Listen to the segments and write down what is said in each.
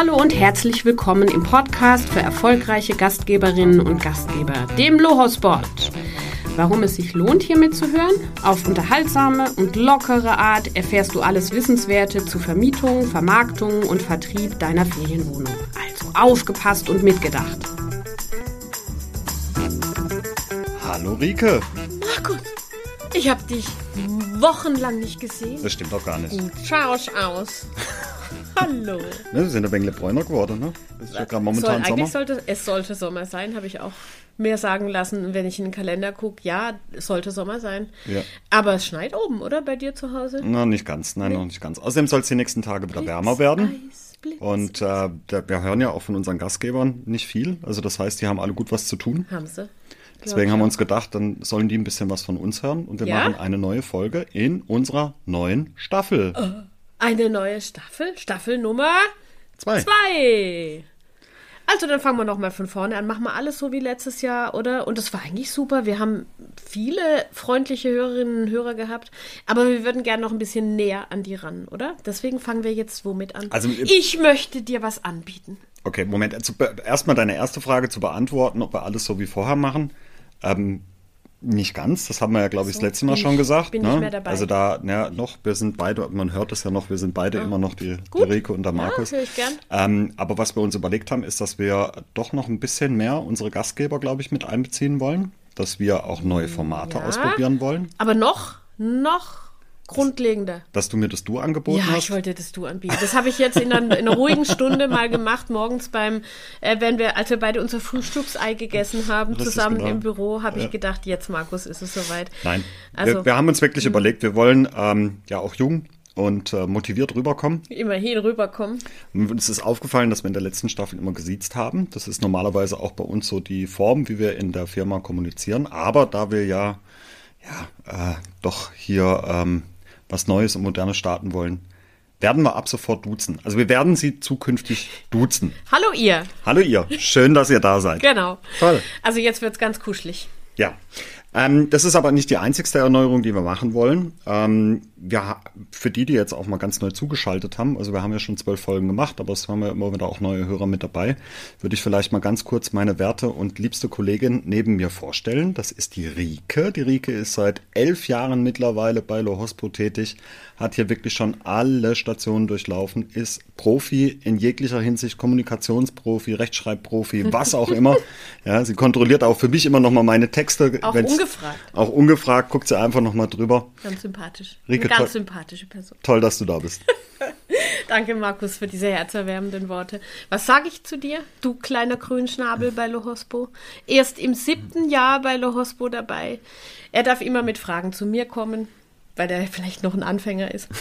Hallo und herzlich willkommen im Podcast für erfolgreiche Gastgeberinnen und Gastgeber, dem Lohosport. Warum es sich lohnt, hier mitzuhören? Auf unterhaltsame und lockere Art erfährst du alles Wissenswerte zu Vermietung, Vermarktung und Vertrieb deiner Ferienwohnung. Also aufgepasst und mitgedacht. Hallo Rike. Markus, ich hab dich wochenlang nicht gesehen. Das stimmt doch gar nicht. Gut schaust aus. Hallo. Ne, wir sind ein wenig bräuner geworden, ne? Es ist ja gerade momentan Soll, Sommer. eigentlich sollte es sollte Sommer sein, habe ich auch mir sagen lassen, wenn ich in den Kalender gucke. Ja, es sollte Sommer sein. Ja. Aber es schneit oben, oder? Bei dir zu Hause? Na, nicht ganz. Nein, noch nicht ganz. Außerdem soll es die nächsten Tage wieder wärmer werden. Eis, Blitz. Und äh, wir hören ja auch von unseren Gastgebern nicht viel. Also das heißt, die haben alle gut was zu tun. haben sie. Deswegen haben wir uns gedacht, dann sollen die ein bisschen was von uns hören. Und wir Ja? machen eine neue Folge in unserer neuen Staffel. Eine neue Staffel, Staffel Nummer Zwei. zwei. Also dann fangen wir nochmal von vorne an. Machen wir alles so wie letztes Jahr, oder? Und das war eigentlich super. Wir haben viele freundliche Hörerinnen und Hörer gehabt. Aber wir würden gerne noch ein bisschen näher an die ran, oder? Deswegen fangen wir jetzt womit an. Also, ich möchte dir was anbieten. Okay, Moment. Also, erstmal deine erste Frage zu beantworten, ob wir alles so wie vorher machen. Ähm, nicht ganz, das haben wir ja, glaube ich, das letzte Mal schon ich- gesagt. bin ne? nicht mehr dabei. Also da, ja, noch, wir sind beide, man hört es ja noch, wir sind beide immer noch die, die. Rike und der Markus. Ja, höre ich gern. Ähm, aber was wir uns überlegt haben, ist, dass wir doch noch ein bisschen mehr unsere Gastgeber, glaube ich, mit einbeziehen wollen. Dass wir auch neue Formate Ja. ausprobieren wollen. Aber noch, noch grundlegender. Dass du mir das Du angeboten Ja, hast. ich wollte das du anbieten. Das habe ich jetzt in einer, in einer ruhigen Stunde mal gemacht, morgens beim, äh, wenn wir, als wir beide unser Frühstücksei gegessen haben, Richtig, zusammen genau. im Büro, habe Ja. ich gedacht, jetzt Markus, ist es soweit. Nein, Also, wir, wir haben uns wirklich überlegt, wir wollen ähm, ja auch jung und äh, motiviert rüberkommen. immerhin rüberkommen. Und Uns ist aufgefallen, dass wir in der letzten Staffel immer gesiezt haben. Das ist normalerweise auch bei uns so die Form, wie wir in der Firma kommunizieren. Aber da wir ja, ja äh, doch hier ähm, was Neues und Modernes starten wollen, werden wir ab sofort duzen. Also wir werden Sie zukünftig duzen. Hallo ihr. Hallo ihr, schön, dass ihr da seid. Genau. Toll. Also jetzt wird's ganz kuschelig. Ja, ähm, das ist aber nicht die einzigste Erneuerung, die wir machen wollen. Ähm, ha- für die, die jetzt auch mal ganz neu zugeschaltet haben, also wir haben ja schon zwölf Folgen gemacht, aber es haben ja immer wieder auch neue Hörer mit dabei, würde ich vielleicht mal ganz kurz meine werte und liebste Kollegin neben mir vorstellen. Das ist die Rike. Die Rike ist seit elf Jahren mittlerweile bei Lohospo tätig, hat hier wirklich schon alle Stationen durchlaufen, ist Profi in jeglicher Hinsicht, Kommunikationsprofi, Rechtschreibprofi, was auch immer. Ja, sie kontrolliert auch für mich immer noch mal meine Texte. Auch wenn's- ungefragt. Auch ungefragt, guckt sie einfach noch mal drüber. Ganz sympathisch. Rike, Eine ganz sympathische Person. Toll, dass du da bist. Danke, Markus, für diese herzerwärmenden Worte. Was sage ich zu dir, du kleiner Grünschnabel bei Lohospo? Erst im siebten Jahr bei Lohospo dabei. Er darf immer mit Fragen zu mir kommen, weil er vielleicht noch ein Anfänger ist.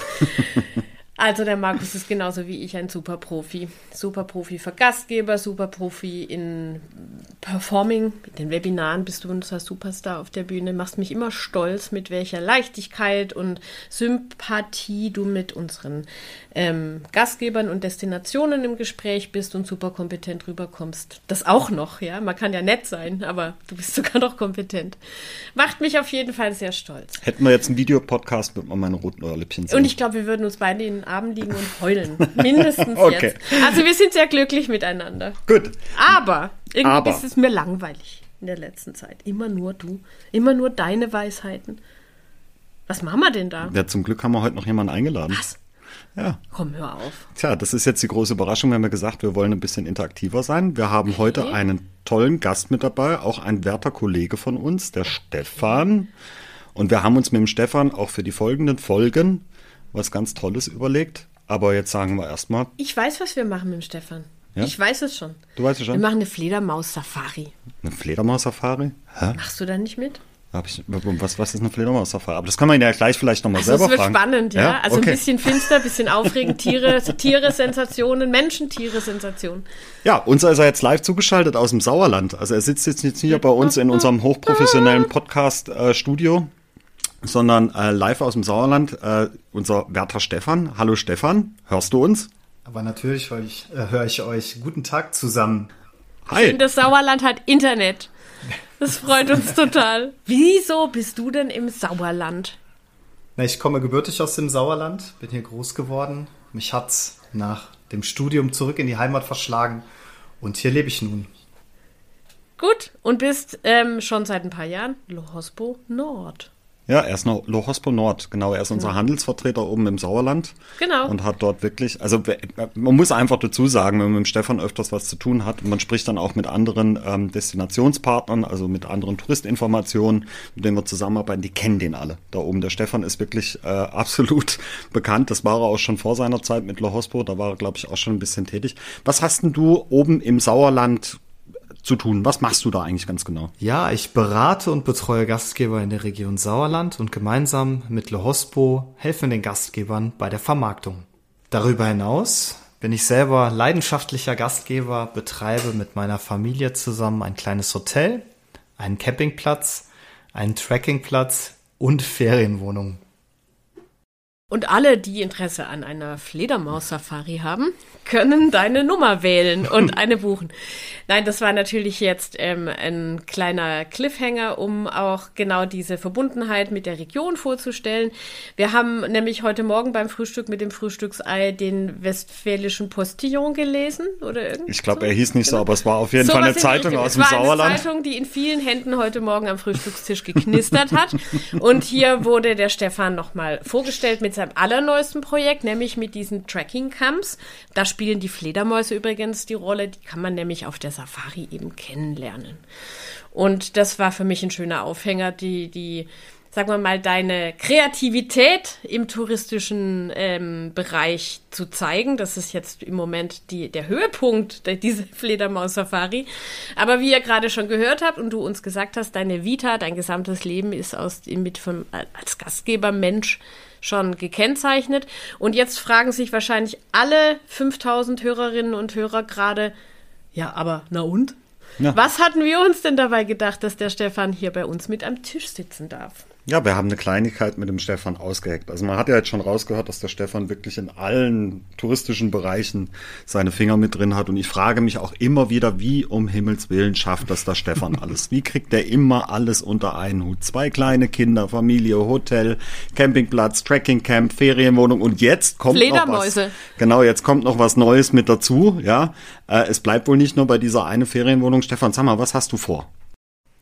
Also der Markus ist genauso wie ich ein Superprofi. Superprofi für Gastgeber, Superprofi in Performing. Mit den Webinaren bist du unser Superstar auf der Bühne. Machst mich immer stolz, mit welcher Leichtigkeit und Sympathie du mit unseren ähm, Gastgebern und Destinationen im Gespräch bist und super kompetent rüberkommst. Das auch noch, ja. Man kann ja nett sein, aber du bist sogar noch kompetent. Macht mich auf jeden Fall sehr stolz. Hätten wir jetzt einen Videopodcast, würde man meine roten Ohrläppchen sehen. Und ich glaube, wir würden uns beide in Armen liegen und heulen. Mindestens Okay. jetzt. Also wir sind sehr glücklich miteinander. Gut. Aber irgendwie Aber. ist es mir langweilig in der letzten Zeit. Immer nur du. Immer nur deine Weisheiten. Was machen wir denn da? Ja, zum Glück haben wir heute noch jemanden eingeladen. Was? Ja. Komm, hör auf. Tja, das ist jetzt die große Überraschung. Wir haben ja gesagt, wir wollen ein bisschen interaktiver sein. Wir haben heute einen tollen Gast mit dabei, auch ein werter Kollege von uns, der Stefan. Und wir haben uns mit dem Stefan auch für die folgenden Folgen was ganz Tolles überlegt. Aber jetzt sagen wir erstmal, Ich weiß, was wir machen mit dem Stefan. Ja? Ich weiß es schon. Du weißt es schon? Wir machen eine Fledermaus-Safari. eine Fledermaus-Safari? Machst du da nicht mit? Hab ich, was, was ist eine Fledermaus-Safari? Aber das kann man ja gleich vielleicht nochmal Also selber es wird fragen. spannend, ja. Also Okay. ein bisschen finster, ein bisschen aufregend, Tiere, Tiere, Sensationen, Menschen, Tiere, Sensationen. Ja, uns ist er jetzt live zugeschaltet aus dem Sauerland. Also er sitzt jetzt nicht hier bei uns in unserem hochprofessionellen Podcast-Studio, sondern äh, live aus dem Sauerland. Äh, unser werter Stefan. Hallo Stefan, hörst du uns? Aber natürlich höre ich, äh, höre ich euch. Guten Tag zusammen. Hi. Das Sauerland hat Internet. Das freut uns total. Wieso bist du denn im Sauerland? Na, ich komme gebürtig aus dem Sauerland, bin hier groß geworden Mich hat's nach dem Studium zurück in die Heimat verschlagen und hier lebe ich nun. Gut, und bist ähm, schon seit ein paar Jahren Lohospo Nord. Ja, er ist noch Lohospo Nord, genau. Er ist unser Handelsvertreter oben im Sauerland. Genau. Und hat dort wirklich, also man muss einfach dazu sagen, wenn man mit Stefan öfters was zu tun hat, man spricht dann auch mit anderen ähm, Destinationspartnern, also mit anderen Touristinformationen, mit denen wir zusammenarbeiten, die kennen den alle da oben. Der Stefan ist wirklich äh, absolut bekannt. Das war er auch schon vor seiner Zeit mit Lohospo, da war er, glaube ich, auch schon ein bisschen tätig. Was hast denn du oben im Sauerland zu tun? Was machst du da eigentlich ganz genau? Ja, ich berate und betreue Gastgeber in der Region Sauerland und gemeinsam mit Le Hospo helfen den Gastgebern bei der Vermarktung. Darüber hinaus bin ich selber leidenschaftlicher Gastgeber, betreibe mit meiner Familie zusammen ein kleines Hotel, einen Campingplatz, einen Trekkingplatz und Ferienwohnungen. Und alle, die Interesse an einer Fledermaus-Safari haben, können deine Nummer wählen und eine buchen. Nein, das war natürlich jetzt ähm, ein kleiner Cliffhanger, um auch genau diese Verbundenheit mit der Region vorzustellen. Wir haben nämlich heute Morgen beim Frühstück mit dem Frühstücksei den westfälischen Postillon gelesen oder irgendwie. Ich glaube, er hieß nicht so, aber es war auf jeden so Fall eine Zeitung aus dem Sauerland. Es war eine Zeitung, die in vielen Händen heute Morgen am Frühstückstisch geknistert hat. Und hier wurde der Stefan nochmal vorgestellt mit seinem allerneuesten Projekt, nämlich mit diesen Tracking-Camps. Da spielen die Fledermäuse übrigens die Rolle. Die kann man nämlich auf der Safari eben kennenlernen. Und das war für mich ein schöner Aufhänger, die, die, sagen wir mal, deine Kreativität im touristischen ähm, Bereich zu zeigen. Das ist jetzt im Moment die, der Höhepunkt dieser Fledermaus-Safari. Aber wie ihr gerade schon gehört habt und du uns gesagt hast, deine Vita, dein gesamtes Leben ist aus, mit vom, als Gastgeber Mensch schon gekennzeichnet. Und jetzt fragen sich wahrscheinlich alle 5000 Hörerinnen und Hörer gerade, ja, aber na und? Ja. Was hatten wir uns denn dabei gedacht, dass der Stefan hier bei uns mit am Tisch sitzen darf? Ja, wir haben eine Kleinigkeit mit dem Stefan ausgeheckt. Also man hat ja jetzt schon rausgehört, dass der Stefan wirklich in allen touristischen Bereichen seine Finger mit drin hat. Und ich frage mich auch immer wieder, wie um Himmels Willen schafft das der Stefan alles? Wie kriegt der immer alles unter einen Hut? Zwei kleine Kinder, Familie, Hotel, Campingplatz, Trekkingcamp, Ferienwohnung und jetzt kommt noch was. Genau, jetzt kommt noch was Neues mit dazu. Ja, äh, es bleibt wohl nicht nur bei dieser eine Ferienwohnung. Stefan, sag mal, was hast du vor?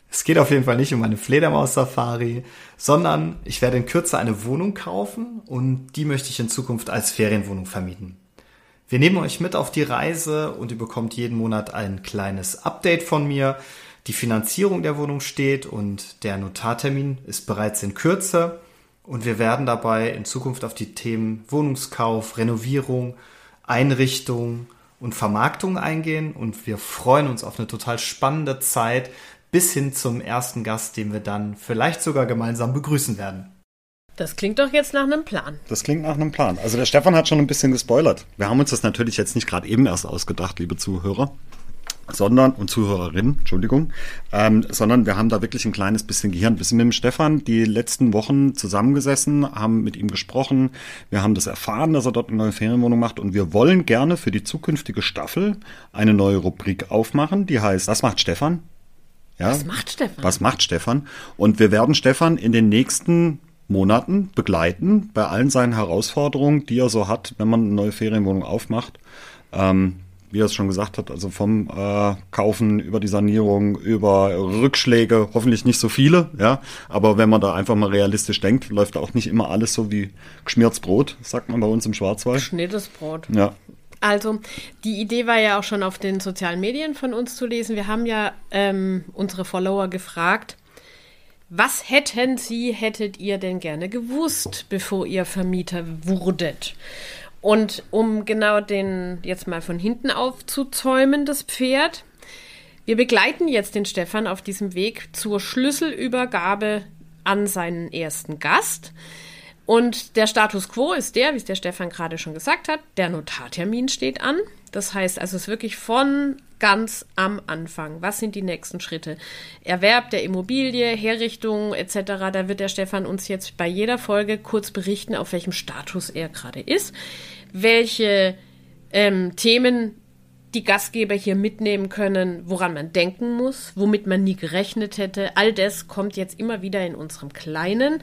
Es geht auf jeden Fall nicht um eine Fledermaus-Safari, sondern ich werde in Kürze eine Wohnung kaufen und die möchte ich in Zukunft als Ferienwohnung vermieten. Wir nehmen euch mit auf die Reise und ihr bekommt jeden Monat ein kleines Update von mir. Die Finanzierung der Wohnung steht und der Notartermin ist bereits in Kürze. Und wir werden dabei in Zukunft auf die Themen Wohnungskauf, Renovierung, Einrichtung und Vermarktung eingehen. Und wir freuen uns auf eine total spannende Zeit bis hin zum ersten Gast, den wir dann vielleicht sogar gemeinsam begrüßen werden. Das klingt doch jetzt nach einem Plan. Das klingt nach einem Plan. Also der Stefan hat schon ein bisschen gespoilert. Wir haben uns das natürlich jetzt nicht gerade eben erst ausgedacht, liebe Zuhörer sondern und Zuhörerinnen, Entschuldigung, ähm, sondern wir haben da wirklich ein kleines bisschen Gehirn. Wir sind mit dem Stefan die letzten Wochen zusammengesessen, haben mit ihm gesprochen, wir haben das erfahren, dass er dort eine neue Ferienwohnung macht und wir wollen gerne für die zukünftige Staffel eine neue Rubrik aufmachen, die heißt, was macht Stefan? Ja? Was macht Stefan? Was macht Stefan? Und wir werden Stefan in den nächsten Monaten begleiten bei allen seinen Herausforderungen, die er so hat, wenn man eine neue Ferienwohnung aufmacht. Ähm, wie er es schon gesagt hat, also vom äh, Kaufen über die Sanierung, über Rückschläge, hoffentlich nicht so viele, ja. Aber wenn man da einfach mal realistisch denkt, läuft auch nicht immer alles so wie geschmiertes Brot, sagt man bei uns im Schwarzwald. Geschnittenes Brot. Ja, also, die Idee war ja auch schon auf den sozialen Medien von uns zu lesen. Wir haben ja ähm, unsere Follower gefragt, was hätten Sie, hättet ihr denn gerne gewusst, bevor ihr Vermieter wurdet? Und um genau den jetzt mal von hinten aufzuzäumen, das Pferd, wir begleiten jetzt den Stefan auf diesem Weg zur Schlüsselübergabe an seinen ersten Gast. Und der Status quo ist der, wie es der Stefan gerade schon gesagt hat, der Notartermin steht an. Das heißt also, es ist wirklich von ganz am Anfang. Was sind die nächsten Schritte? Erwerb der Immobilie, Herrichtung etc. Da wird der Stefan uns jetzt bei jeder Folge kurz berichten, auf welchem Status er gerade ist, welche ähm, Themen die Gastgeber hier mitnehmen können, woran man denken muss, womit man nie gerechnet hätte. All das kommt jetzt immer wieder in unserem kleinen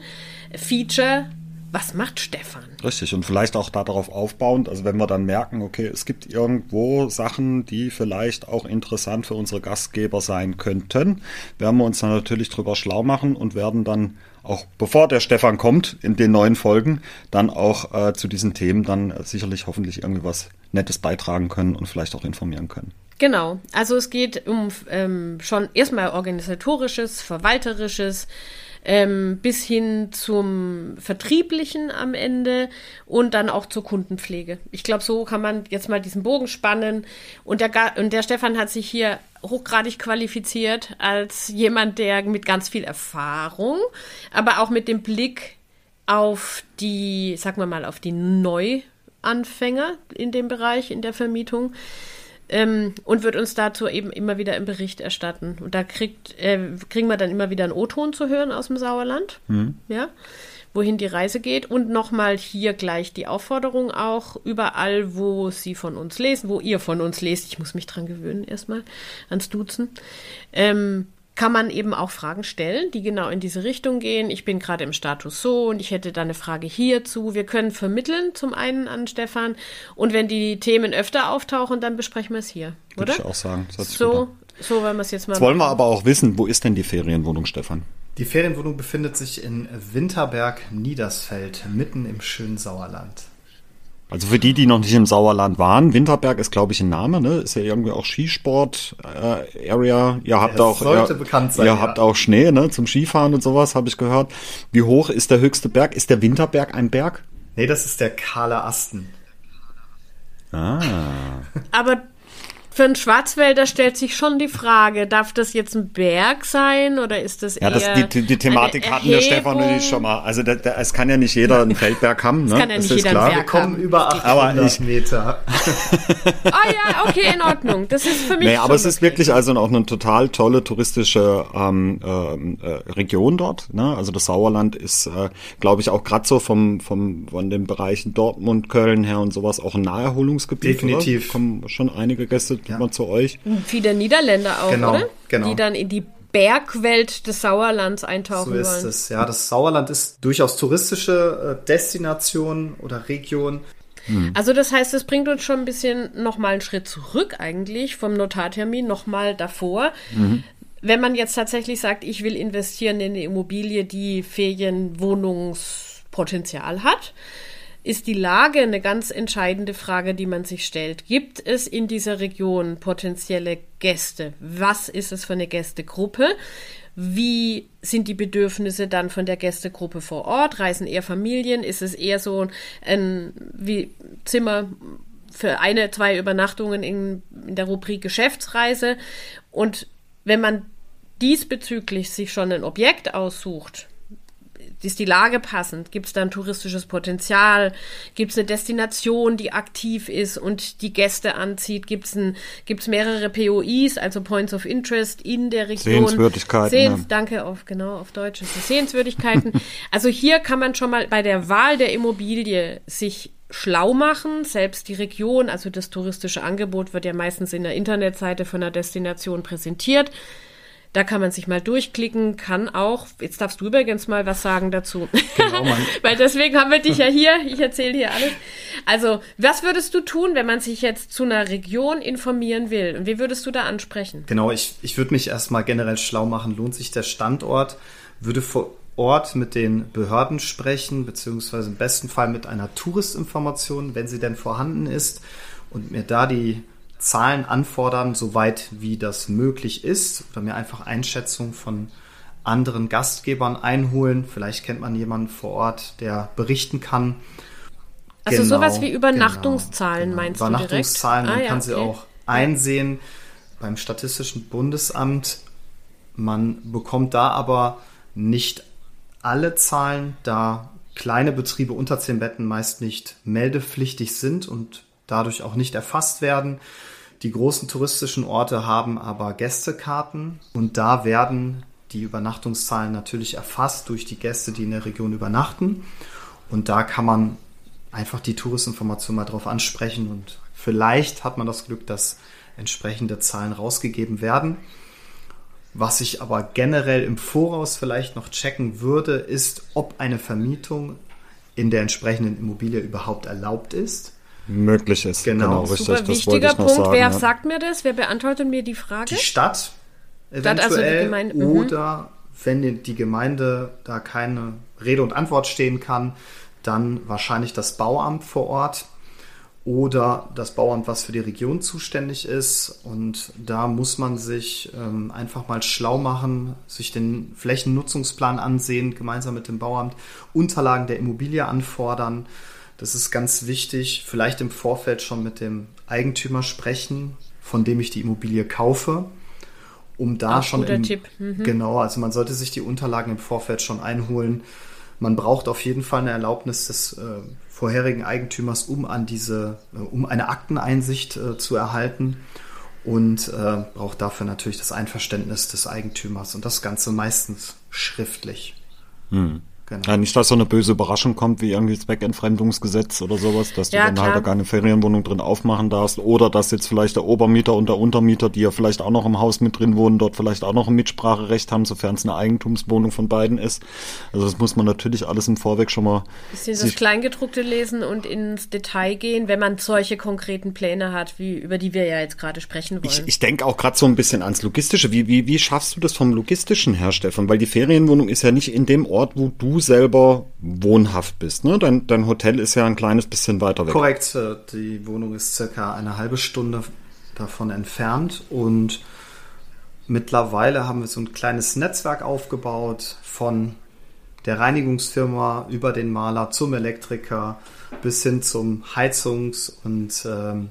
Feature was macht Stefan? Richtig, und vielleicht auch darauf aufbauend, also wenn wir dann merken, okay, es gibt irgendwo Sachen, die vielleicht auch interessant für unsere Gastgeber sein könnten, werden wir uns dann natürlich drüber schlau machen und werden dann auch bevor der Stefan kommt in den neuen Folgen, dann auch äh, zu diesen Themen dann sicherlich hoffentlich irgendwie was Nettes beitragen können und vielleicht auch informieren können. Genau, also es geht um ähm, schon erstmal organisatorisches, verwalterisches, ähm, bis hin zum Vertrieblichen am Ende und dann auch zur Kundenpflege. Ich glaube, so kann man jetzt mal diesen Bogen spannen. Und der, und der Stefan hat sich hier hochgradig qualifiziert als jemand, der mit ganz viel Erfahrung, aber auch mit dem Blick auf die, sagen wir mal, auf die Neuanfänger in dem Bereich, in der Vermietung, ähm, und wird uns dazu eben immer wieder im Bericht erstatten. Und da kriegt, äh, kriegen wir dann immer wieder einen O-Ton zu hören aus dem Sauerland, mhm. ja, wohin die Reise geht. Und nochmal hier gleich die Aufforderung auch, überall, wo Sie von uns lesen, wo ihr von uns lest, ich muss mich dran gewöhnen erstmal, ans Duzen, ähm, kann man eben auch Fragen stellen, die genau in diese Richtung gehen. Ich bin gerade im Status so und ich hätte da eine Frage hierzu. Wir können vermitteln zum einen an Stefan und wenn die Themen öfter auftauchen, dann besprechen wir es hier, Würde oder? ich auch sagen. So, so wollen wir es jetzt mal. Jetzt wollen wir aber auch wissen, wo ist denn die Ferienwohnung, Stefan? Die Ferienwohnung befindet sich in Winterberg, Niedersfeld, mitten im schönen Sauerland. Also für die, die noch nicht im Sauerland waren, Winterberg ist, glaube ich, ein Name, ne? Ist ja irgendwie auch Skisport-Area. Äh, ihr habt es auch, sollte ihr, bekannt sein, ihr ja. habt auch Schnee, ne? Zum Skifahren und sowas, habe ich gehört. Wie hoch ist der höchste Berg? Ist der Winterberg ein Berg? Nee, das ist der Kahle Asten. Ah. Aber für einen Schwarzwälder stellt sich schon die Frage, darf das jetzt ein Berg sein oder ist das Ja, eher das, die, die, die Thematik eine hatten wir Stefan und ich schon mal. Also da, da, es kann ja nicht jeder einen Feldberg haben, ne? kann ja nicht ist jeder einen klar. Berg Wir kommen haben. über Aber 800 ich- Meter. Ah ja, okay, in Ordnung. Das ist für mich Nee, aber schon es ist okay. wirklich also auch eine total tolle touristische ähm, ähm, äh, Region dort. Ne? Also das Sauerland ist, äh, glaube ich, auch gerade so vom, vom von den Bereichen Dortmund, Köln her und sowas auch ein Naherholungsgebiet. Definitiv. Oder? Kommen schon einige Gäste Ja. mal zu euch. Viele Niederländer auch, Genau, oder? genau. Die dann in die Bergwelt des Sauerlands eintauchen So ist wollen. es. Ja, das Sauerland ist durchaus touristische äh, Destination oder Region. Also das heißt, es bringt uns schon ein bisschen nochmal einen Schritt zurück eigentlich vom Notartermin, nochmal davor. Wenn man jetzt tatsächlich sagt, ich will investieren in eine Immobilie, die Ferienwohnungspotenzial hat, ist die Lage eine ganz entscheidende Frage, die man sich stellt. Gibt es in dieser Region potenzielle Gäste? Was ist es für eine Gästegruppe? Wie sind die Bedürfnisse dann von der Gästegruppe vor Ort? Reisen eher Familien? Ist es eher so ein wie Zimmer für eine, zwei Übernachtungen in, in der Rubrik Geschäftsreise? Und wenn man diesbezüglich sich schon ein Objekt aussucht, ist die Lage passend? Gibt es da ein touristisches Potenzial? Gibt es eine Destination, die aktiv ist und die Gäste anzieht? Gibt es mehrere POIs, also Points of Interest in der Region? Sehenswürdigkeiten, Sehens ja. Danke, auf, genau, auf Deutsch ist es Sehenswürdigkeiten. also hier kann man schon mal bei der Wahl der Immobilie sich schlau machen. Selbst die Region, also das touristische Angebot wird ja meistens in der Internetseite von der Destination präsentiert. Da kann man sich mal durchklicken, kann auch, jetzt darfst du übrigens mal was sagen dazu. Genau, Mann. Weil deswegen haben wir dich ja hier, ich erzähle hier alles. Also, was würdest du tun, wenn man sich jetzt zu einer Region informieren will? Und wie würdest du da ansprechen? Genau, ich, ich würde mich erstmal generell schlau machen, lohnt sich der Standort, würde vor Ort mit den Behörden sprechen, beziehungsweise im besten Fall mit einer Touristinformation, wenn sie denn vorhanden ist, und mir da die Zahlen anfordern, soweit wie das möglich ist, oder mir einfach Einschätzungen von anderen Gastgebern einholen. Vielleicht kennt man jemanden vor Ort, der berichten kann. Also Genau, sowas wie Übernachtungszahlen meinst du direkt? Übernachtungszahlen, man Ah, ja, kann sie okay. auch einsehen beim Statistischen Bundesamt. Man bekommt da aber nicht alle Zahlen, da kleine Betriebe unter 10 Betten meist nicht meldepflichtig sind und dadurch auch nicht erfasst werden. Die großen touristischen Orte haben aber Gästekarten und da werden die Übernachtungszahlen natürlich erfasst durch die Gäste, die in der Region übernachten. Und da kann man einfach die Touristinformation mal drauf ansprechen und vielleicht hat man das Glück, dass entsprechende Zahlen rausgegeben werden. Was ich aber generell im Voraus vielleicht noch checken würde, ist, ob eine Vermietung in der entsprechenden Immobilie überhaupt erlaubt ist. Möglich ist. Genau. genau richtig. Super das wichtiger wollte ich noch Punkt. sagen, Wer ja. sagt mir das? Wer beantwortet mir die Frage? Die Stadt Stadt, also die eventuell Gemeinde, mhm. oder wenn die- die Gemeinde da keine Rede und Antwort stehen kann, dann wahrscheinlich das Bauamt vor Ort oder das Bauamt, was für die Region zuständig ist. Und da muss man sich ähm, einfach mal schlau machen, sich den Flächennutzungsplan ansehen, gemeinsam mit dem Bauamt, Unterlagen der Immobilie anfordern. Das ist ganz wichtig. Vielleicht im Vorfeld schon mit dem Eigentümer sprechen, von dem ich die Immobilie kaufe, um da Auch schon guter im, Tipp. Mhm. genau, also man sollte sich die Unterlagen im Vorfeld schon einholen. Man braucht auf jeden Fall eine Erlaubnis des äh, vorherigen Eigentümers, um an diese, äh, um eine Akteneinsicht äh, zu erhalten und äh, braucht dafür natürlich das Einverständnis des Eigentümers und das Ganze meistens schriftlich. Genau. Ja, nicht, dass so eine böse Überraschung kommt, wie irgendwie Zweckentfremdungsgesetz oder sowas, dass du Ja, dann klar. halt da keine Ferienwohnung drin aufmachen darfst oder dass jetzt vielleicht der Obermieter und der Untermieter, die ja vielleicht auch noch im Haus mit drin wohnen, dort vielleicht auch noch ein Mitspracherecht haben, sofern es eine Eigentumswohnung von beiden ist. Also das muss man natürlich alles im Vorweg schon mal Bisschen das Kleingedruckte lesen und ins Detail gehen, wenn man solche konkreten Pläne hat, wie über die wir ja jetzt gerade sprechen wollen. Ich, ich denke auch gerade so ein bisschen ans Logistische. Wie, wie, wie schaffst du das vom Logistischen her, Stefan? Weil die Ferienwohnung ist ja nicht in dem Ort, wo du selber wohnhaft bist. Ne? Dein, dein Hotel ist ja ein kleines bisschen weiter weg. Korrekt, äh, die Wohnung ist circa eine halbe Stunde davon entfernt und mittlerweile haben wir so ein kleines Netzwerk aufgebaut von der Reinigungsfirma über den Maler zum Elektriker bis hin zum Heizungs- und ähm,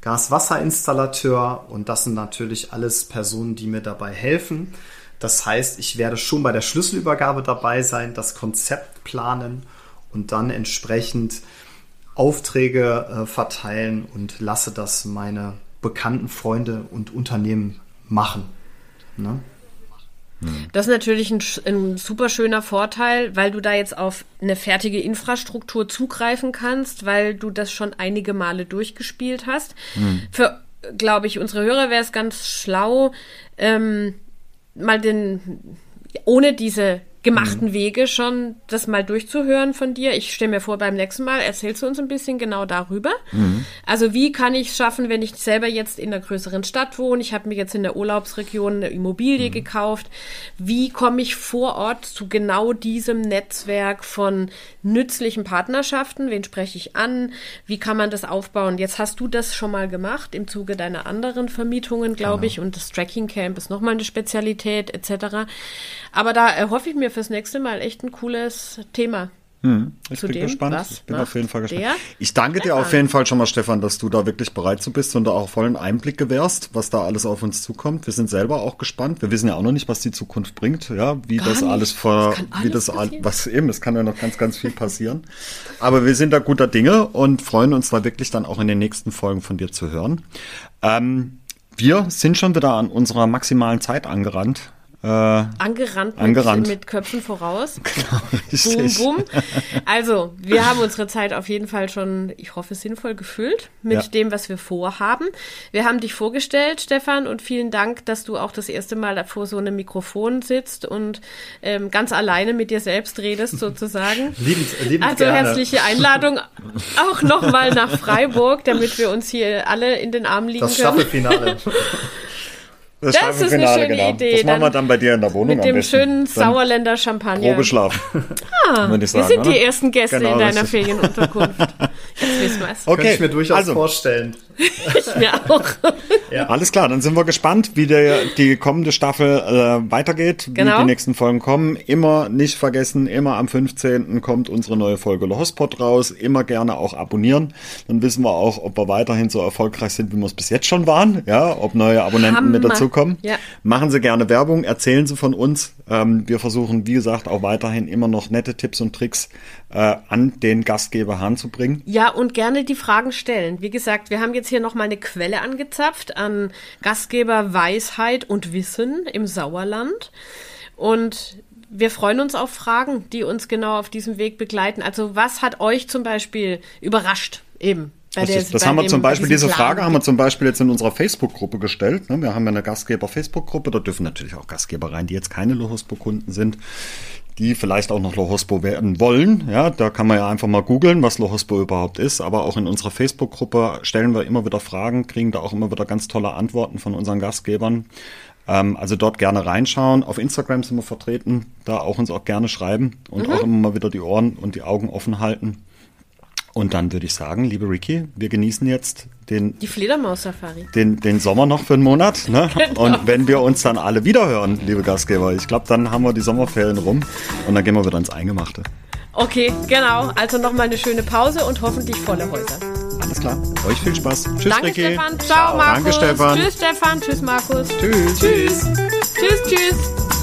Gas-Wasser-Installateur und das sind natürlich alles Personen, die mir dabei helfen. Das heißt, ich werde schon bei der Schlüsselübergabe dabei sein, das Konzept planen und dann entsprechend Aufträge äh, verteilen und lasse das meine bekannten Freunde und Unternehmen machen. Ne? Das ist natürlich ein, ein super schöner Vorteil, weil du da jetzt auf eine fertige Infrastruktur zugreifen kannst, weil du das schon einige Male durchgespielt hast. Für, glaube ich, unsere Hörer wäre es ganz schlau, ähm, mal den, ohne diese gemachten Wege schon das mal durchzuhören von dir. Ich stelle mir vor, beim nächsten Mal erzählst du uns ein bisschen genau darüber. Also wie kann ich es schaffen, wenn ich selber jetzt in einer größeren Stadt wohne? Ich habe mir jetzt in der Urlaubsregion eine Immobilie gekauft. Wie komme ich vor Ort zu genau diesem Netzwerk von nützlichen Partnerschaften? Wen spreche ich an? Wie kann man das aufbauen? Jetzt hast du das schon mal gemacht im Zuge deiner anderen Vermietungen, glaube ich. Und das Tracking Camp ist nochmal eine Spezialität etc. Aber da erhoffe ich mir fürs nächste Mal echt ein cooles Thema. Ich Zu bin dem, gespannt. Ich bin auf jeden Fall gespannt. Ich danke dir auf jeden Fall schon mal, Stefan, dass du da wirklich bereit zu bist und da auch vollen Einblick gewährst, was da alles auf uns zukommt. Wir sind selber auch gespannt. Wir wissen ja auch noch nicht, was die Zukunft bringt, ja, wie Gar das nicht. alles vor, wie das passieren. was eben, es kann ja noch ganz, ganz viel passieren. Aber wir sind da guter Dinge und freuen uns da wirklich dann auch in den nächsten Folgen von dir zu hören. Ähm, wir sind schon wieder an unserer maximalen Zeit angerannt. Äh, Angerannt, Angerannt. Mit, mit Köpfen voraus. Boom, richtig. boom. Also, wir haben unsere Zeit auf jeden Fall schon, ich hoffe, sinnvoll gefüllt mit Ja. dem, was wir vorhaben. Wir haben dich vorgestellt, Stefan, und vielen Dank, dass du auch das erste Mal vor so einem Mikrofon sitzt und ähm, ganz alleine mit dir selbst redest, sozusagen. Liebend, liebend Also gerne. herzliche Einladung auch nochmal nach Freiburg, damit wir uns hier alle in den Armen liegen Das können. Staffelfinale. Das Das, ist eine schöne genau. Idee. Das machen wir Dann bei dir in der Wohnung Mit dem schönen Sauerländer Champagner. Probeschlaf. Ah, würde ich Wir sagen, sind oder? die ersten Gäste Genau, in deiner richtig. Ferienunterkunft. Jetzt wissen wir es. Okay, Könnte ich mir durchaus also, vorstellen. Ich mir auch. Alles klar, dann sind wir gespannt, wie der, die kommende Staffel äh, weitergeht, wie Genau. die nächsten Folgen kommen. Immer nicht vergessen, immer am 15. kommt unsere neue Folge Lohospot raus. Immer gerne auch abonnieren. Dann wissen wir auch, ob wir weiterhin so erfolgreich sind, wie wir es bis jetzt schon waren. Ja, ob neue Abonnenten mit Hammer. Dazukommen. Ja. Machen Sie gerne Werbung, erzählen Sie von uns. Ähm, wir versuchen, wie gesagt, auch weiterhin immer noch nette Tipps und Tricks äh, an den Gastgeber heranzubringen. Ja, und gerne die Fragen stellen. Wie gesagt, wir haben jetzt hier nochmal eine Quelle angezapft an Gastgeber Weisheit und Wissen im Sauerland. Und wir freuen uns auf Fragen, die uns genau auf diesem Weg begleiten. Also was hat euch zum Beispiel überrascht? Eben Bei der- Richtig. Das haben wir zum bei Beispiel, diese Plan. Frage haben wir zum Beispiel jetzt in unserer Facebook-Gruppe gestellt. ne? Wir haben ja eine Gastgeber-Facebook-Gruppe, da dürfen natürlich auch Gastgeber rein, die jetzt keine Lohospo-Kunden sind, die vielleicht auch noch Lohospo werden wollen. Ja, da kann man ja einfach mal googeln, was Lohospo überhaupt ist. Aber auch in unserer Facebook-Gruppe stellen wir immer wieder Fragen, kriegen da auch immer wieder ganz tolle Antworten von unseren Gastgebern. Ähm, also dort gerne reinschauen. Auf Instagram sind wir vertreten, da auch uns auch gerne schreiben und Mhm. auch immer mal wieder die Ohren und die Augen offen halten. Und dann würde ich sagen, liebe Ricky, wir genießen jetzt den, Die Fledermaus-Safari. den, den Sommer noch für einen Monat. Ne? Genau. Und wenn wir uns dann alle wieder hören, liebe Gastgeber, ich glaube, dann haben wir die Sommerferien rum und dann gehen wir wieder ins Eingemachte. Okay, genau. Also nochmal eine schöne Pause und hoffentlich volle Häuser. Alles klar. Euch viel Spaß. Tschüss, Danke, Ricky. Stefan. Ciao, Markus. Danke, Stefan. Tschüss, Stefan. Tschüss, Markus. Tschüss. Tschüss. Tschüss, tschüss.